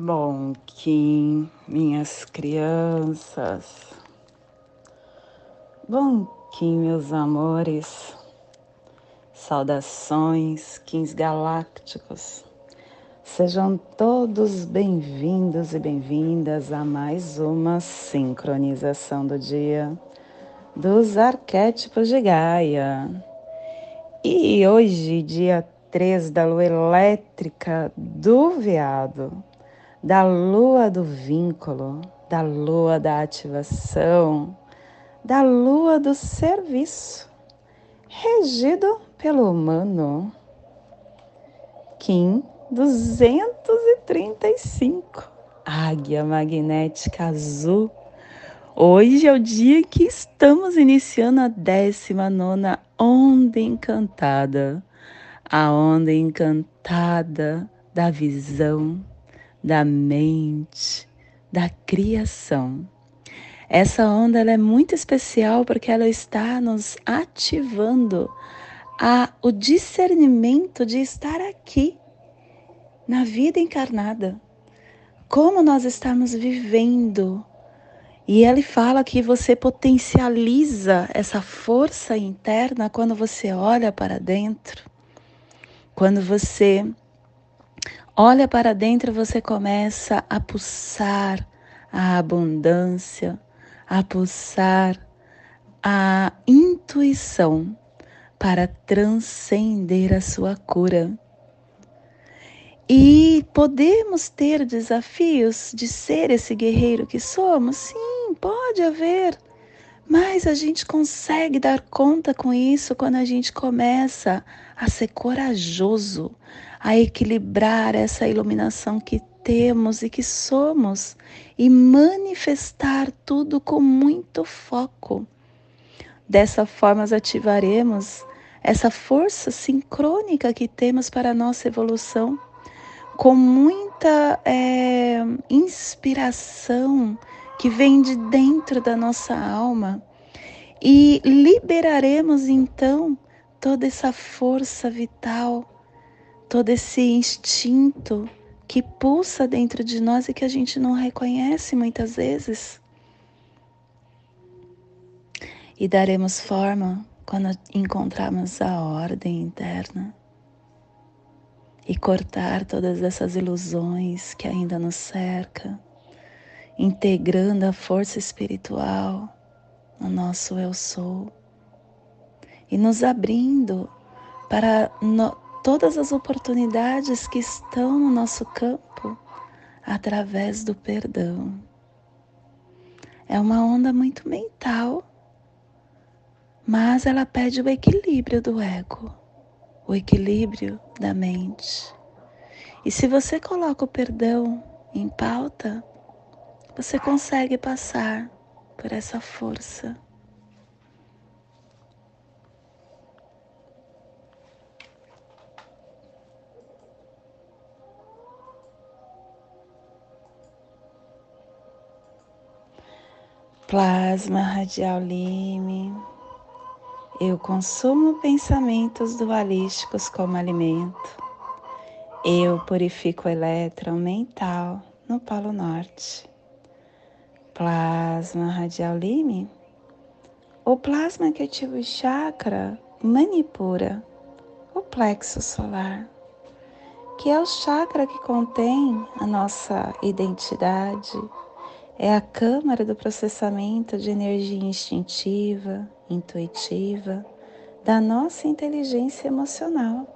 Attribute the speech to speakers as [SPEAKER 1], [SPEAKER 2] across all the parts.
[SPEAKER 1] Bom, Kim, minhas crianças. Bom, Kim, meus amores. Saudações, Kins Galácticos. Sejam todos bem-vindos e bem-vindas a mais uma sincronização do dia dos arquétipos de Gaia. E hoje, dia 3 da lua elétrica do veado, da lua do vínculo, da lua da ativação, da lua do serviço, regido pelo humano. Kim 235, águia magnética azul. Hoje é o dia que estamos iniciando a 19 onda encantada, a onda encantada da visão da mente, da criação. Essa onda é muito especial porque ela está nos ativando a o discernimento de estar aqui na vida encarnada. Como nós estamos vivendo. E ele fala que você potencializa essa força interna quando você olha para dentro. Quando você olha para dentro, você começa a pulsar a abundância, a pulsar a intuição para transcender a sua cura. E podemos ter desafios de ser esse guerreiro que somos? Sim, pode haver. Mas a gente consegue dar conta com isso quando a gente começa a ser corajoso, a equilibrar essa iluminação que temos e que somos e manifestar tudo com muito foco. Dessa forma, ativaremos essa força sincrônica que temos para a nossa evolução, com muita é, inspiração que vem de dentro da nossa alma e liberaremos então toda essa força vital, todo esse instinto que pulsa dentro de nós e que a gente não reconhece muitas vezes. E daremos forma quando encontrarmos a ordem interna e cortar todas essas ilusões que ainda nos cercam integrando a força espiritual no nosso eu sou e nos abrindo para no, todas as oportunidades que estão no nosso campo através do perdão. É uma onda muito mental, mas ela pede o equilíbrio do ego, o equilíbrio da mente. E se você coloca o perdão em pauta, você consegue passar por essa força. Plasma radial lime. Eu consumo pensamentos dualísticos como alimento. Eu purifico o elétron mental no Polo Norte plasma radial lime, o plasma que ativa o chakra manipura, o plexo solar, que é o chakra que contém a nossa identidade, é a câmara do processamento de energia instintiva, intuitiva, da nossa inteligência emocional.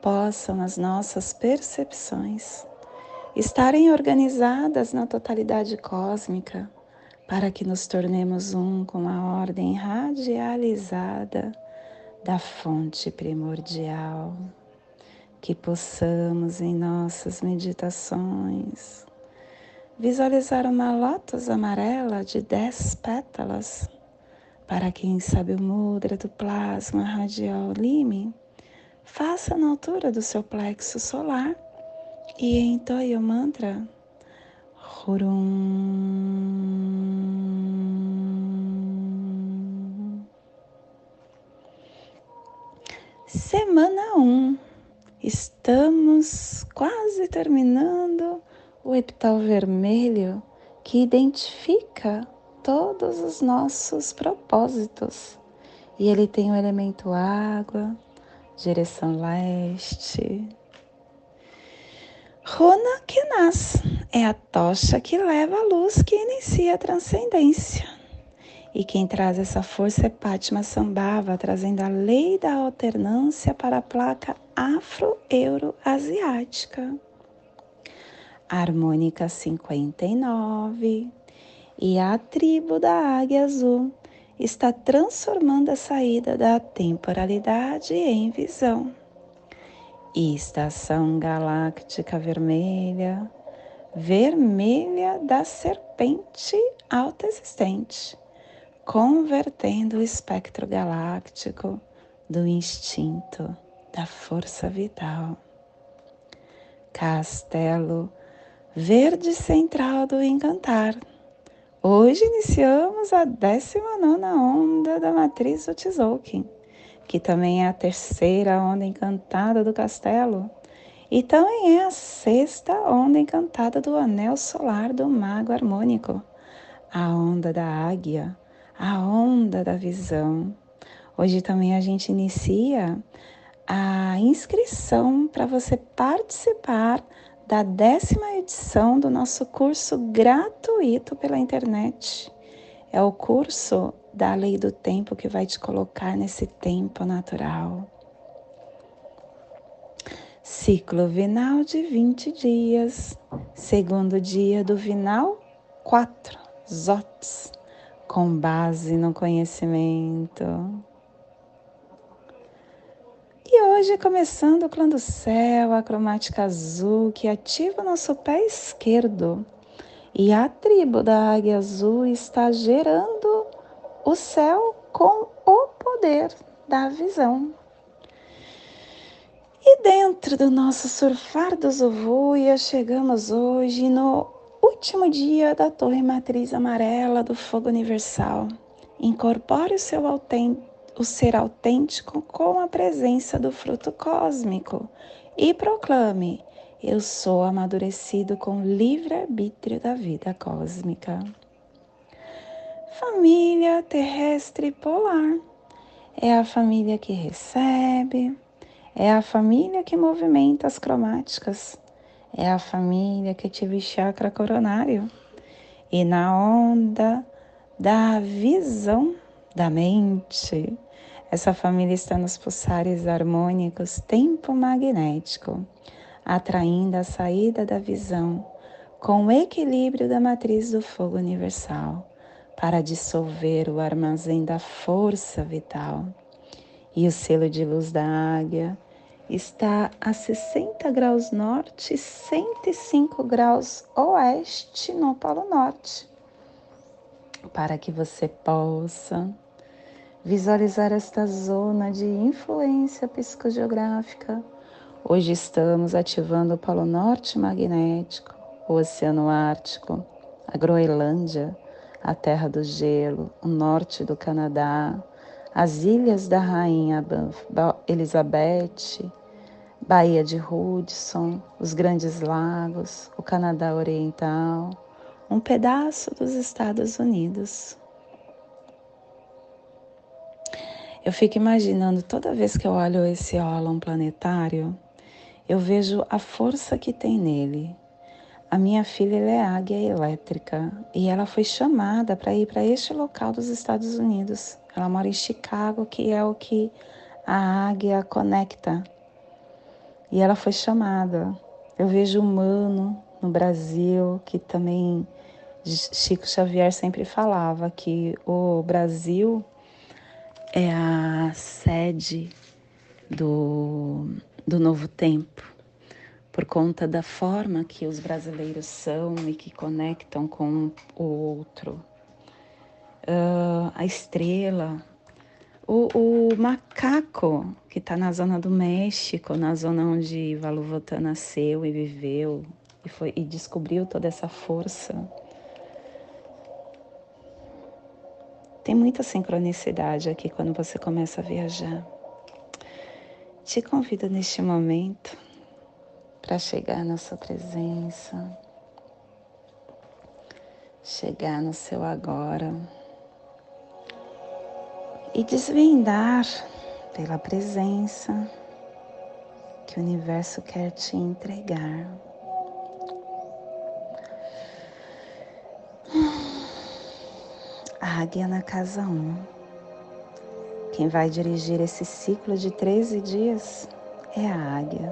[SPEAKER 1] Possam as nossas percepções estarem organizadas na totalidade cósmica, para que nos tornemos um com a ordem radializada da fonte primordial, que possamos em nossas meditações visualizar uma lótus amarela de dez pétalas, para quem sabe o mudra do plasma radial lime, faça na altura do seu plexo solar e entoie o mantra Hurum. Semana 1. Um. Estamos quase terminando o epital vermelho que identifica todos os nossos propósitos. E ele tem o elemento água, direção leste. Runa Kenas é a tocha que leva a luz que inicia a transcendência. E quem traz essa força é Pátima Sambhava, trazendo a lei da alternância para a placa afro-euro-asiática. Harmônica 59 e a tribo da Águia Azul está transformando a saída da temporalidade em visão. Estação galáctica vermelha, vermelha da serpente alta existente, convertendo o espectro galáctico do instinto, da força vital. Castelo verde central do encantar Hoje iniciamos a 19 onda da matriz do Tzolk'in, que também é a terceira onda encantada do castelo e também é a sexta onda encantada do anel solar do mago harmônico, a onda da águia, a onda da visão. Hoje também a gente inicia a inscrição para você participar da décima edição do nosso curso gratuito pela internet. É o curso da lei do tempo que vai te colocar nesse tempo natural. Ciclo vinal de 20 dias, segundo dia do vinal 4, ZOTS, com base no conhecimento. E hoje, começando o clã do céu, a cromática azul, que ativa o nosso pé esquerdo. E a tribo da águia azul está gerando o céu com o poder da visão. E dentro do nosso surfar do Zovuia, chegamos hoje no último dia da torre matriz amarela do fogo universal. Incorpore o seu autêntico o ser autêntico com a presença do fruto cósmico e proclame: Eu sou amadurecido com livre-arbítrio da vida cósmica. Família terrestre polar é a família que recebe, é a família que movimenta as cromáticas, é a família que ativa o chakra coronário. E na onda da visão da mente, essa família está nos pulsares harmônicos tempo magnético, atraindo a saída da visão com o equilíbrio da matriz do fogo universal para dissolver o armazém da força vital. E o selo de luz da águia está a 60 graus norte e 105 graus oeste no Polo Norte, para que você possa visualizar esta zona de influência psicogeográfica. Hoje estamos ativando o Polo Norte magnético, o Oceano Ártico, a Groenlândia, a Terra do Gelo, o norte do Canadá, as Ilhas da Rainha Elizabeth, Baía de Hudson, os Grandes Lagos, o Canadá Oriental, um pedaço dos Estados Unidos. Eu fico imaginando toda vez que eu olho esse ólon planetário, eu vejo a força que tem nele. A minha filha é águia elétrica e ela foi chamada para ir para este local dos Estados Unidos. Ela mora em Chicago, que é o que a águia conecta. E ela foi chamada. Eu vejo humano no Brasil, que também Chico Xavier sempre falava que o Brasil é a sede do, do novo tempo, por conta da forma que os brasileiros são e que conectam com o outro. Uh, a estrela, o, o macaco que está na zona do México, na zona onde Valuvota nasceu e viveu e, foi, e descobriu toda essa força Tem muita sincronicidade aqui quando você começa a viajar. Te convido neste momento para chegar na sua presença, chegar no seu agora e desvendar pela presença que o universo quer te entregar. Águia na casa 1. Um. Quem vai dirigir esse ciclo de 13 dias é a águia,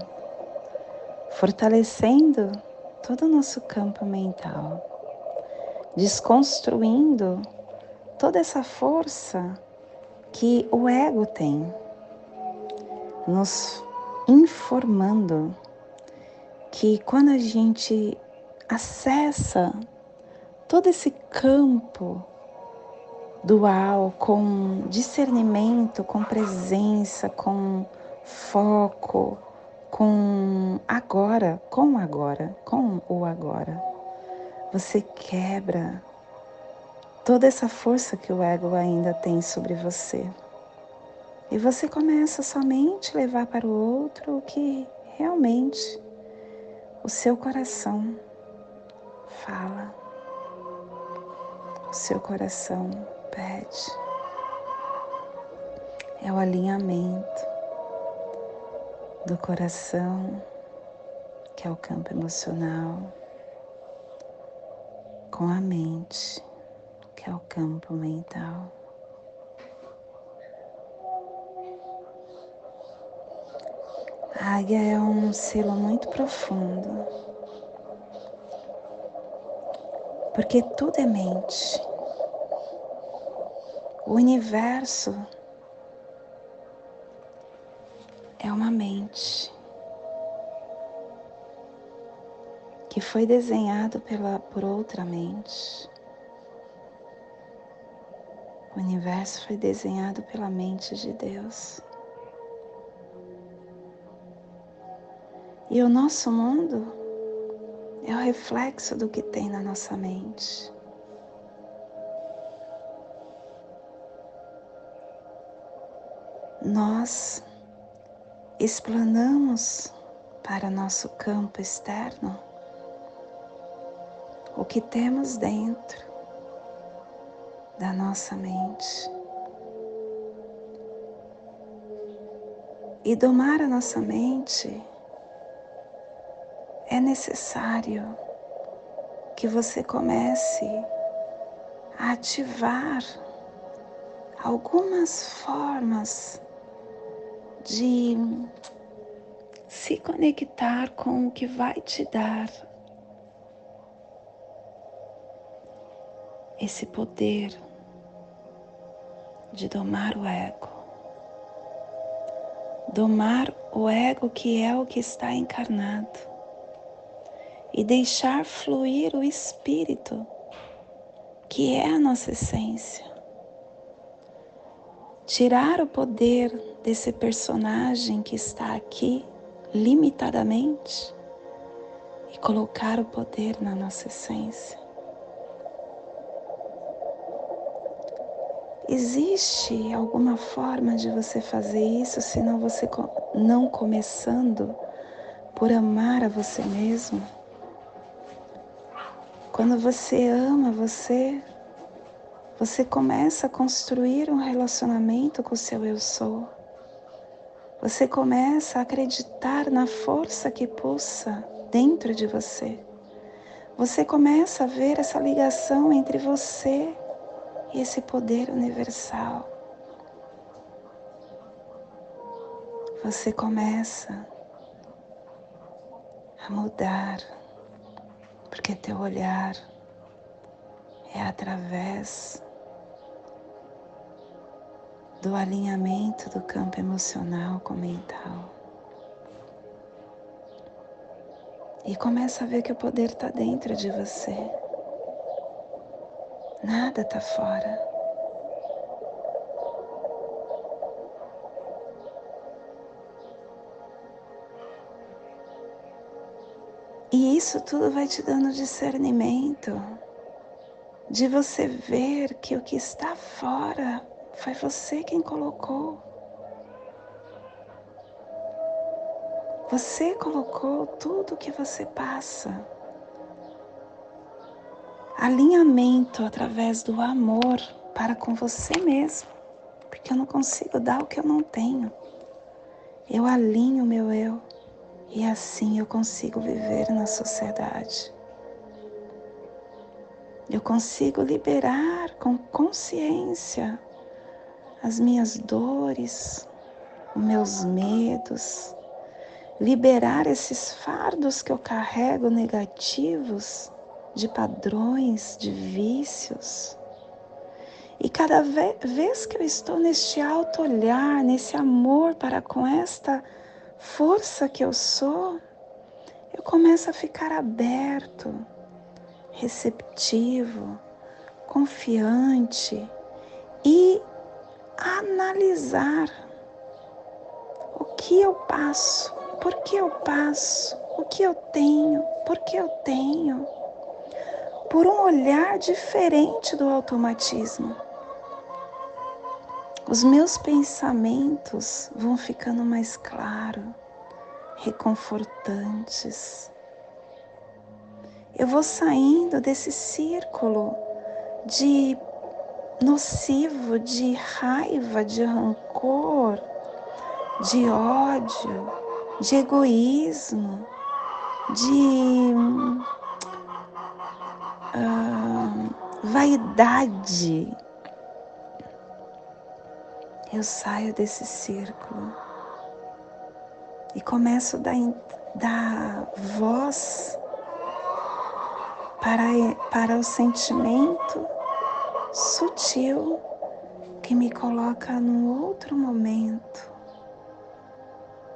[SPEAKER 1] fortalecendo todo o nosso campo mental, desconstruindo toda essa força que o ego tem, nos informando que quando a gente acessa todo esse campo dual com discernimento, com presença, com foco, com agora, com agora, com o agora. Você quebra toda essa força que o ego ainda tem sobre você. E você começa somente a levar para o outro o que realmente o seu coração fala, o seu coração pede. É o alinhamento do coração, que é o campo emocional, com a mente que é o campo mental. A águia é um selo muito profundo, porque tudo é mente. O universo é uma mente que foi desenhado pela, por outra mente. O universo foi desenhado pela mente de Deus. E o nosso mundo é o reflexo do que tem na nossa mente. Nós explanamos para nosso campo externo o que temos dentro da nossa mente. E domar a nossa mente é necessário que você comece a ativar algumas formas de se conectar com o que vai te dar esse poder de domar o ego. Domar o ego que é o que está encarnado e deixar fluir o espírito que é a nossa essência. Tirar o poder desse personagem que está aqui limitadamente e colocar o poder na nossa essência. Existe alguma forma de você fazer isso, senão você não começando por amar a você mesmo? Quando você ama você, você começa a construir um relacionamento com o seu eu sou. Você começa a acreditar na força que pulsa dentro de você. Você começa a ver essa ligação entre você esse poder universal. Você começa a mudar, porque teu olhar é através do alinhamento do campo emocional com o mental. E começa a ver que o poder está dentro de você. Nada está fora. E isso tudo vai te dando discernimento de você ver que o que está fora foi você quem colocou. Você colocou tudo que você passa alinhamento através do amor para com você mesmo, porque eu não consigo dar o que eu não tenho. Eu alinho meu eu e assim eu consigo viver na sociedade. Eu consigo liberar com consciência as minhas dores, os meus medos, liberar esses fardos que eu carrego negativos de padrões, de vícios. E cada vez que eu estou neste alto olhar, nesse amor para com esta força que eu sou, eu começo a ficar aberto receptivo, confiante e analisar o que eu passo, por que eu passo, o que eu tenho, por que eu tenho, por um olhar diferente do automatismo. Os meus pensamentos vão ficando mais claros, reconfortantes eu vou saindo desse círculo de nocivo, de raiva, de rancor, de ódio, de egoísmo, de uh, vaidade. Eu saio desse círculo e começo a dar, voz para, para o sentimento sutil que me coloca num outro momento.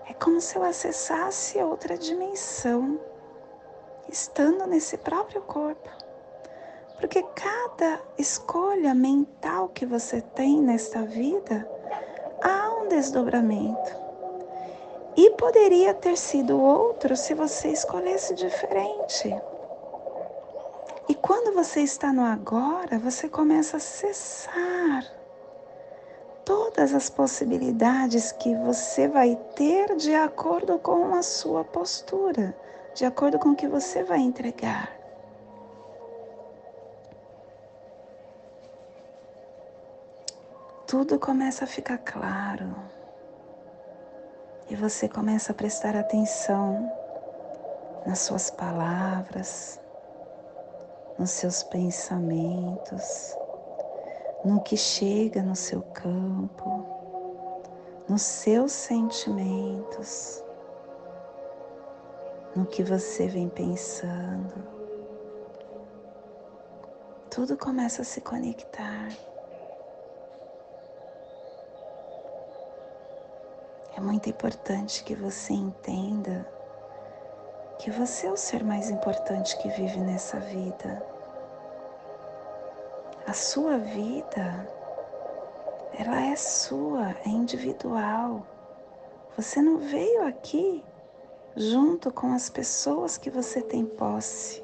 [SPEAKER 1] É como se eu acessasse outra dimensão, estando nesse próprio corpo. Porque cada escolha mental que você tem nesta vida há um desdobramento. E poderia ter sido outro se você escolhesse diferente. E quando você está no agora, você começa a cessar todas as possibilidades que você vai ter de acordo com a sua postura, de acordo com o que você vai entregar. Tudo começa a ficar claro e você começa a prestar atenção nas suas palavras, nos seus pensamentos, no que chega no seu campo, nos seus sentimentos, no que você vem pensando. Tudo começa a se conectar. É muito importante que você entenda que você é o ser mais importante que vive nessa vida. A sua vida, ela é sua, é individual. Você não veio aqui junto com as pessoas que você tem posse,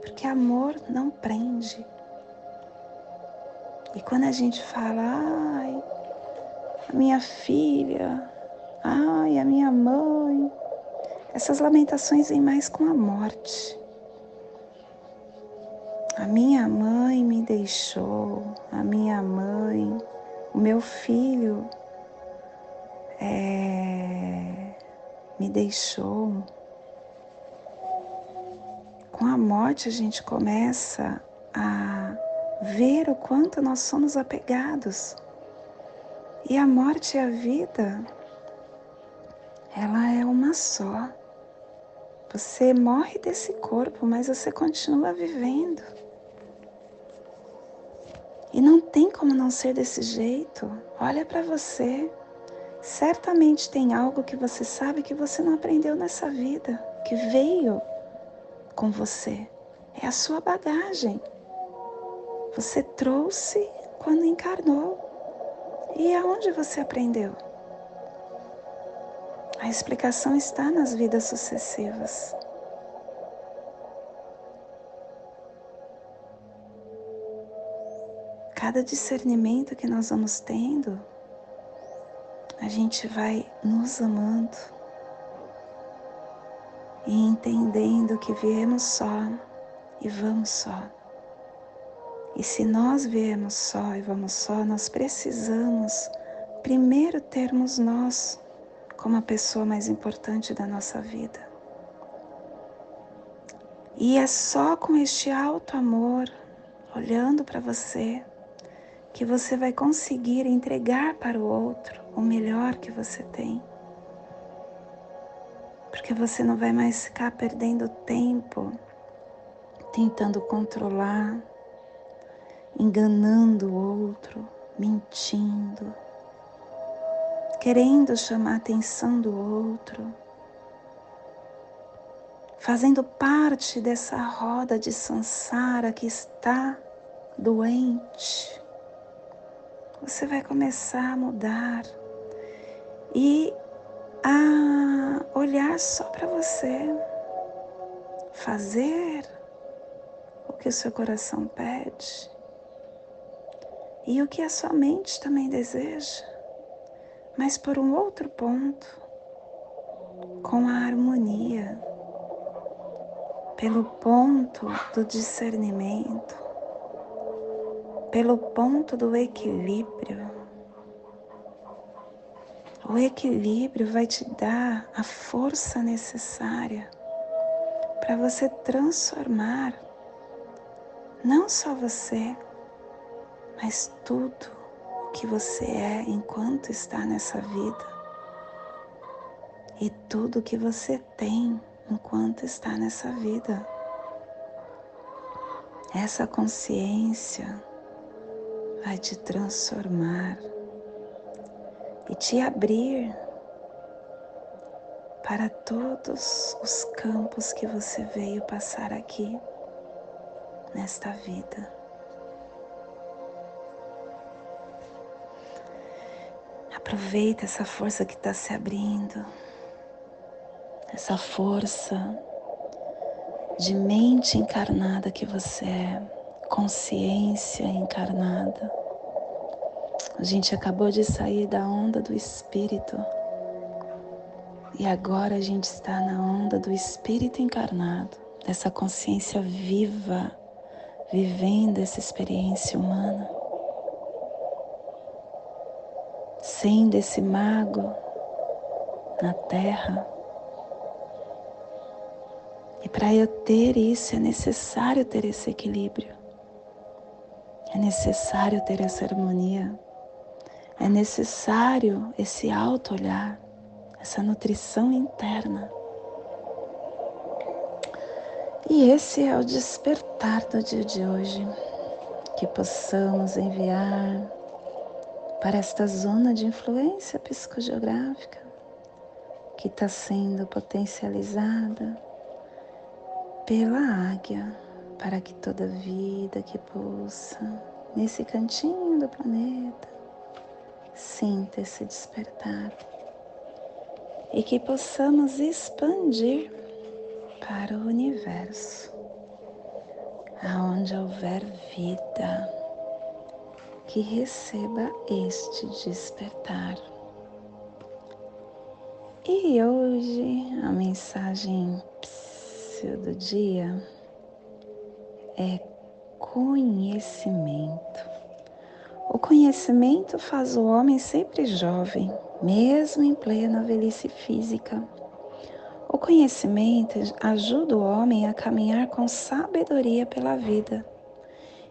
[SPEAKER 1] porque amor não prende. E quando a gente fala, ai, a minha filha, ai, a minha mãe, essas lamentações vêm mais com a morte. A minha mãe me deixou, a minha mãe, o meu filho é, me deixou. Com a morte a gente começa a ver o quanto nós somos apegados. E a morte e a vida, ela é uma só. Você morre desse corpo, mas você continua vivendo. E não tem como não ser desse jeito. Olha para você. Certamente tem algo que você sabe que você não aprendeu nessa vida, que veio com você. É a sua bagagem. Você trouxe quando encarnou. E aonde você aprendeu? A explicação está nas vidas sucessivas. Cada discernimento que nós vamos tendo, a gente vai nos amando e entendendo que viemos só e vamos só. E se nós viemos só e vamos só, nós precisamos primeiro termos nós como a pessoa mais importante da nossa vida. E é só com este alto amor, olhando para você, que você vai conseguir entregar para o outro o melhor que você tem. Porque você não vai mais ficar perdendo tempo tentando controlar, enganando o outro, mentindo, querendo chamar a atenção do outro, fazendo parte dessa roda de sansara que está doente. Você vai começar a mudar e a olhar só para você, fazer o que o seu coração pede e o que a sua mente também deseja, mas por um outro ponto, com a harmonia, pelo ponto do discernimento, pelo ponto do equilíbrio. O equilíbrio vai te dar a força necessária para você transformar não só você, mas tudo que você é enquanto está nessa vida e tudo que você tem enquanto está nessa vida. Essa consciência vai te transformar e te abrir para todos os campos que você veio passar aqui nesta vida. Aproveita essa força que está se abrindo, essa força de mente encarnada que você é, consciência encarnada. A gente acabou de sair da onda do espírito. E agora a gente está na onda do espírito encarnado, dessa consciência viva vivendo essa experiência humana, sendo esse mago na Terra. E para eu ter isso é necessário ter esse equilíbrio, é necessário ter essa harmonia, é necessário esse auto-olhar, essa nutrição interna. E esse é o despertar do dia de hoje, que possamos enviar para esta zona de influência psicogeográfica que está sendo potencializada pela águia, para que toda vida que pulsa nesse cantinho do planeta sinta esse despertar e que possamos expandir para o universo, aonde houver vida, que receba este despertar. E hoje a mensagem do dia é conhecimento. O conhecimento faz o homem sempre jovem, mesmo em plena velhice física. O conhecimento ajuda o homem a caminhar com sabedoria pela vida.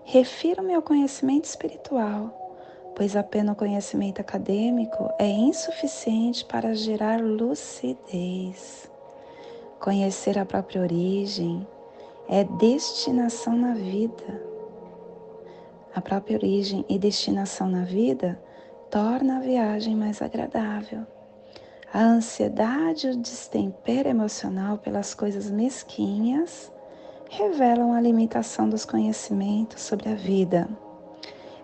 [SPEAKER 1] Refiro-me ao conhecimento espiritual, pois apenas o conhecimento acadêmico é insuficiente para gerar lucidez. Conhecer a própria origem é destinação na vida. A própria origem e destinação na vida torna a viagem mais agradável. A ansiedade e o destempero emocional pelas coisas mesquinhas revelam a limitação dos conhecimentos sobre a vida.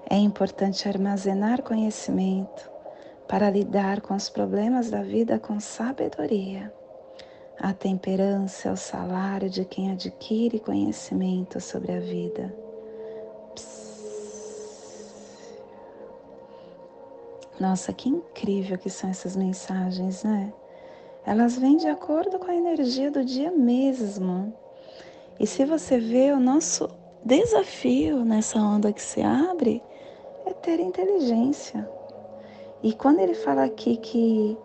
[SPEAKER 1] É importante armazenar conhecimento para lidar com os problemas da vida com sabedoria. A temperança é o salário de quem adquire conhecimento sobre a vida. Nossa, que incrível que são essas mensagens, né? Elas vêm de acordo com a energia do dia mesmo. E se você vê o nosso desafio nessa onda que se abre é ter inteligência. E quando ele fala aqui que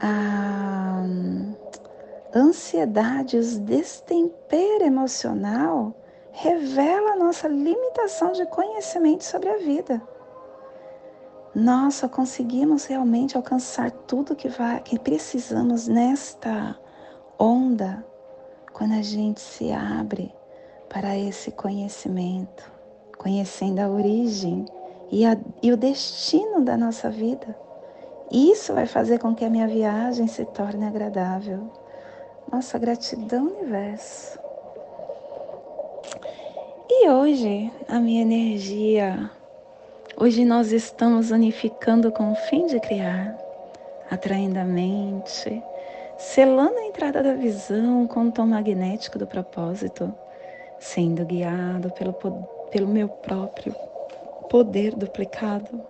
[SPEAKER 1] a ansiedade, os destempero emocional, revela a nossa limitação de conhecimento sobre a vida. Nós só conseguimos realmente alcançar tudo que, vai, que precisamos nesta onda quando a gente se abre para esse conhecimento, conhecendo a origem e, a, e o destino da nossa vida. Isso vai fazer com que a minha viagem se torne agradável. Nossa gratidão, universo. E hoje a minha energia, hoje nós estamos unificando com o fim de criar, atraindo a mente, selando a entrada da visão com o tom magnético do propósito, sendo guiado pelo, pelo meu próprio poder duplicado.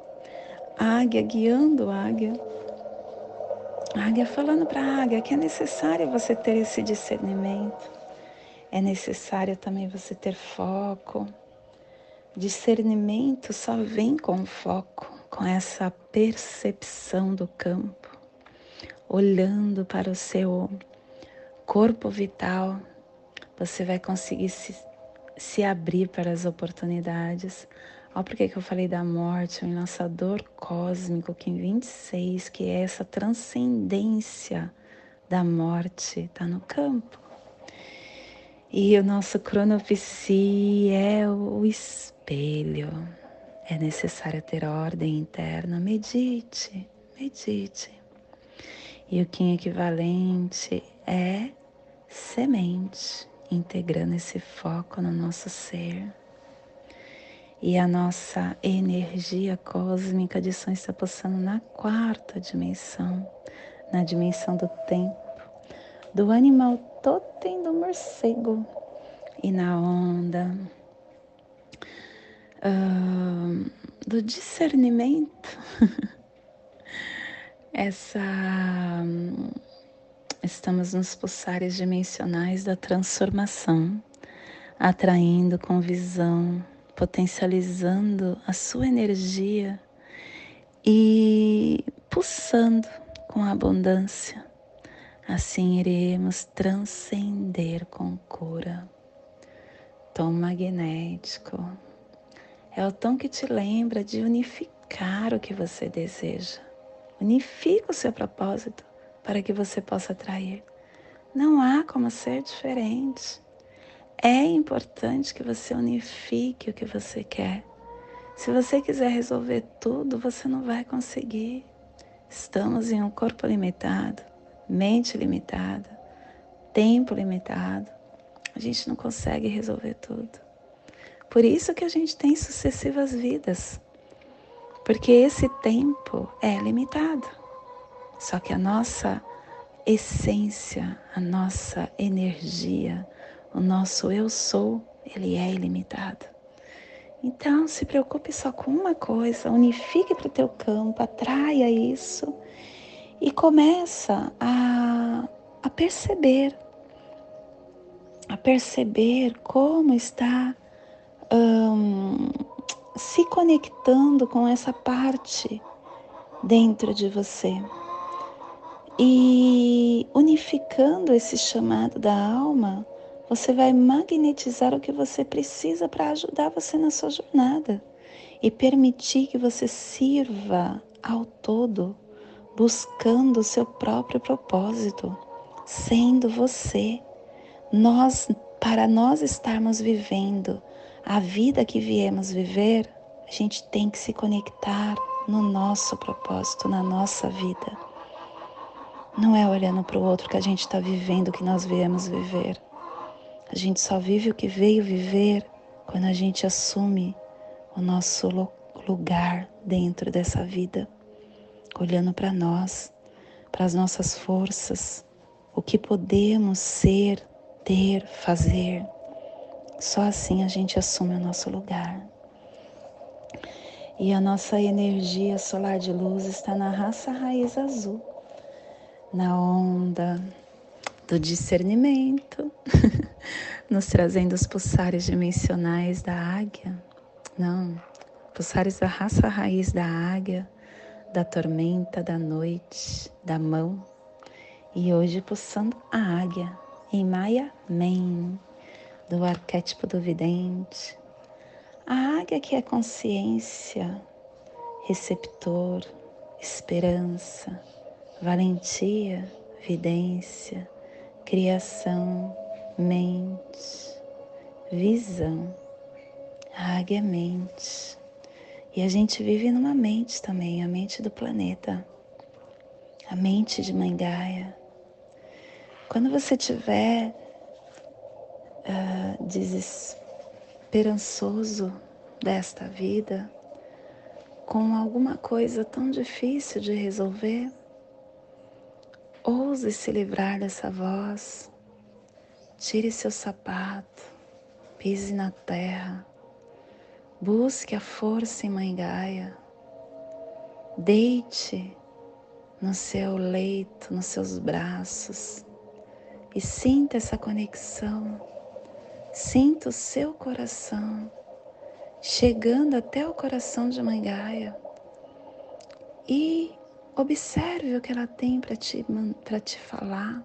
[SPEAKER 1] Águia guiando águia. Águia falando para a águia que é necessário você ter esse discernimento é necessário também você ter foco. Discernimento só vem com foco, com essa percepção do campo, olhando para o seu corpo vital, você vai conseguir se, se abrir para as oportunidades. Olha por que eu falei da morte, o enlaçador cósmico que em 26, que é essa transcendência da morte, está no campo. E o nosso cronopsi é o espelho. É necessário ter ordem interna. Medite, medite. E o Kim equivalente é semente, integrando esse foco no nosso ser. E a nossa energia cósmica de som está passando na quarta dimensão, na dimensão do tempo, do animal totem do morcego e na onda uh, do discernimento, essa estamos nos pulsares dimensionais da transformação, atraindo com visão, potencializando a sua energia e pulsando com abundância Assim iremos transcender com cura. Tom magnético é o tom que te lembra de unificar o que você deseja. Unifica o seu propósito para que você possa atrair. Não há como ser diferente. É importante que você unifique o que você quer. Se você quiser resolver tudo, você não vai conseguir. Estamos em um corpo limitado mente limitada, tempo limitado, a gente não consegue resolver tudo. Por isso que a gente tem sucessivas vidas, porque esse tempo é limitado. Só que a nossa essência, a nossa energia, o nosso eu sou, ele é ilimitado. Então, se preocupe só com uma coisa, unifique para o teu campo, atraia isso e começa a, a perceber, a perceber como está um, se conectando com essa parte dentro de você e unificando esse chamado da alma, você vai magnetizar o que você precisa para ajudar você na sua jornada e permitir que você sirva ao todo buscando o seu próprio propósito, sendo você. Nós, para nós estarmos vivendo a vida que viemos viver, a gente tem que se conectar no nosso propósito, na nossa vida. Não é olhando para o outro que a gente está vivendo o que nós viemos viver. A gente só vive o que veio viver quando a gente assume o nosso lugar dentro dessa vida olhando para nós, para as nossas forças, o que podemos ser, ter, fazer. Só assim a gente assume o nosso lugar. E a nossa energia solar de luz está na raça raiz azul, na onda do discernimento, nos trazendo os pulsares dimensionais da águia. Não, pulsares da raça raiz da águia, da tormenta, da noite, da mão. E hoje pulsando a águia em Maya Men, do arquétipo do vidente. A águia que é consciência, receptor, esperança, valentia, vidência, criação, mente, visão. A águia é mente. E a gente vive numa mente também, a mente do planeta, a mente de Mangaia. Quando você tiver uh, desesperançoso desta vida, com alguma coisa tão difícil de resolver, ouse se livrar dessa voz Tire seu sapato, pise na terra, busque a força em Mãe Gaia, deite no seu leito, nos seus braços e sinta essa conexão, sinta o seu coração chegando até o coração de Mãe Gaia e observe o que ela tem para te, te falar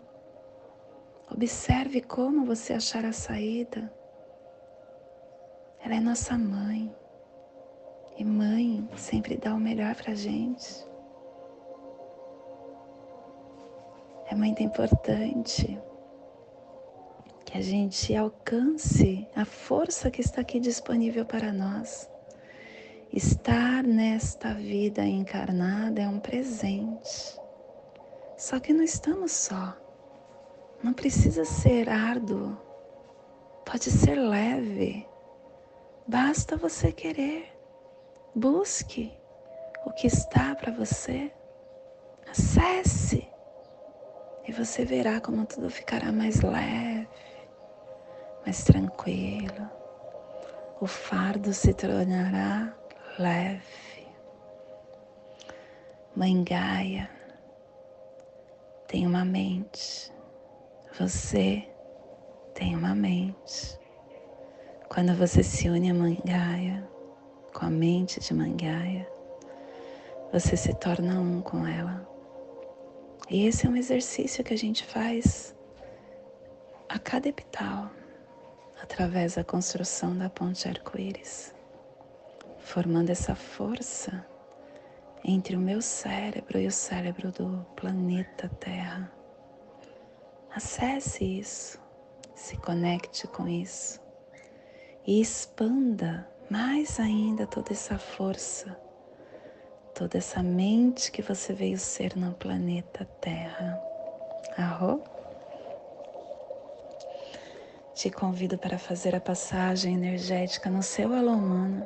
[SPEAKER 1] Observe como você achar a saída. Ela é nossa mãe. E mãe sempre dá o melhor pra gente. É muito importante que a gente alcance a força que está aqui disponível para nós. Estar nesta vida encarnada é um presente. Só que não estamos só. Não precisa ser árduo, pode ser leve. Basta você querer. Busque o que está para você. Acesse e você verá como tudo ficará mais leve, mais tranquilo. O fardo se tornará leve. Mãe Gaia tem uma mente você tem uma mente. Quando você se une a Mangaia, com a mente de Mangaia, você se torna um com ela. E esse é um exercício que a gente faz a cada epital, através da construção da ponte arco-íris, formando essa força entre o meu cérebro e o cérebro do planeta Terra Acesse isso, se conecte com isso e expanda mais ainda toda essa força, toda essa mente que você veio ser no planeta Terra. Arro? Te convido para fazer a passagem energética no seu alô humano,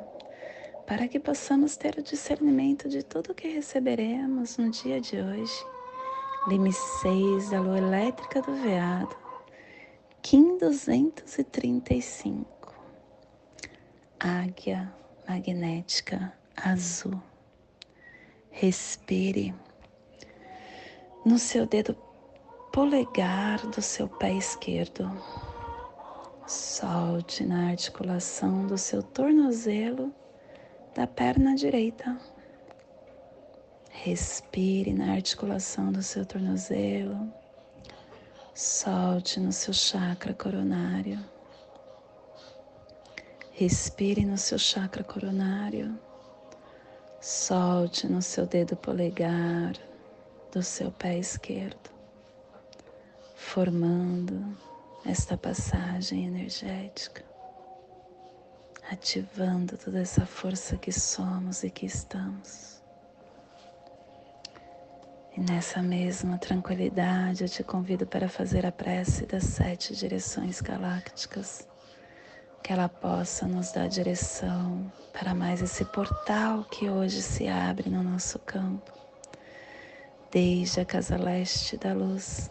[SPEAKER 1] para que possamos ter o discernimento de tudo que receberemos no dia de hoje Lime 6 da lua elétrica do veado, Kim 235, Águia magnética azul. Respire no seu dedo polegar do seu pé esquerdo. Solte na articulação do seu tornozelo da perna direita. Respire na articulação do seu tornozelo. Solte no seu chakra coronário. Respire no seu chakra coronário. Solte no seu dedo polegar do seu pé esquerdo, formando esta passagem energética, ativando toda essa força que somos e que estamos. E nessa mesma tranquilidade eu te convido para fazer a prece das sete direções galácticas, que ela possa nos dar direção para mais esse portal que hoje se abre no nosso campo, desde a casa leste da luz,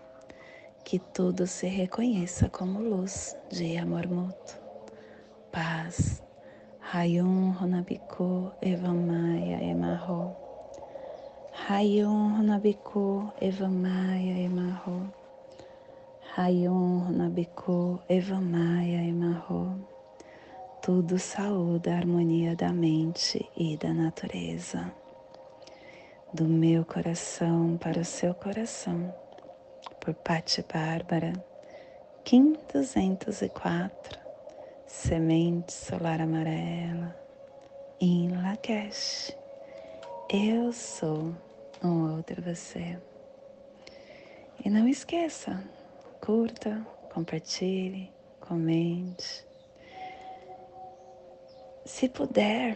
[SPEAKER 1] que tudo se reconheça como luz de amor mútuo, paz. Hayum Honabiku Evamaya Emarro. Hayum Honabiku Evamaya Emarro. Rayon, Nabiku, Evamaya e Marro. Tudo saúda a harmonia da mente e da natureza. Do meu coração para o seu coração, por Patti Bárbara, Kim 204, Semente Solar Amarela, em Lakesh. Eu sou um outro você. E não esqueça, curta, compartilhe, comente. Se puder,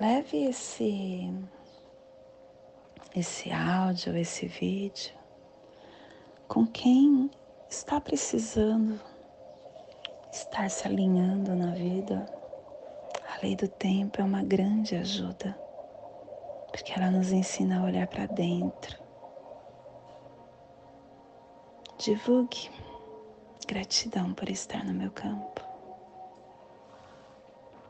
[SPEAKER 1] leve esse esse áudio, esse vídeo com quem está precisando estar se alinhando na vida. A lei do tempo é uma grande ajuda, porque ela nos ensina a olhar para dentro Divulgue. Gratidão por estar no meu campo.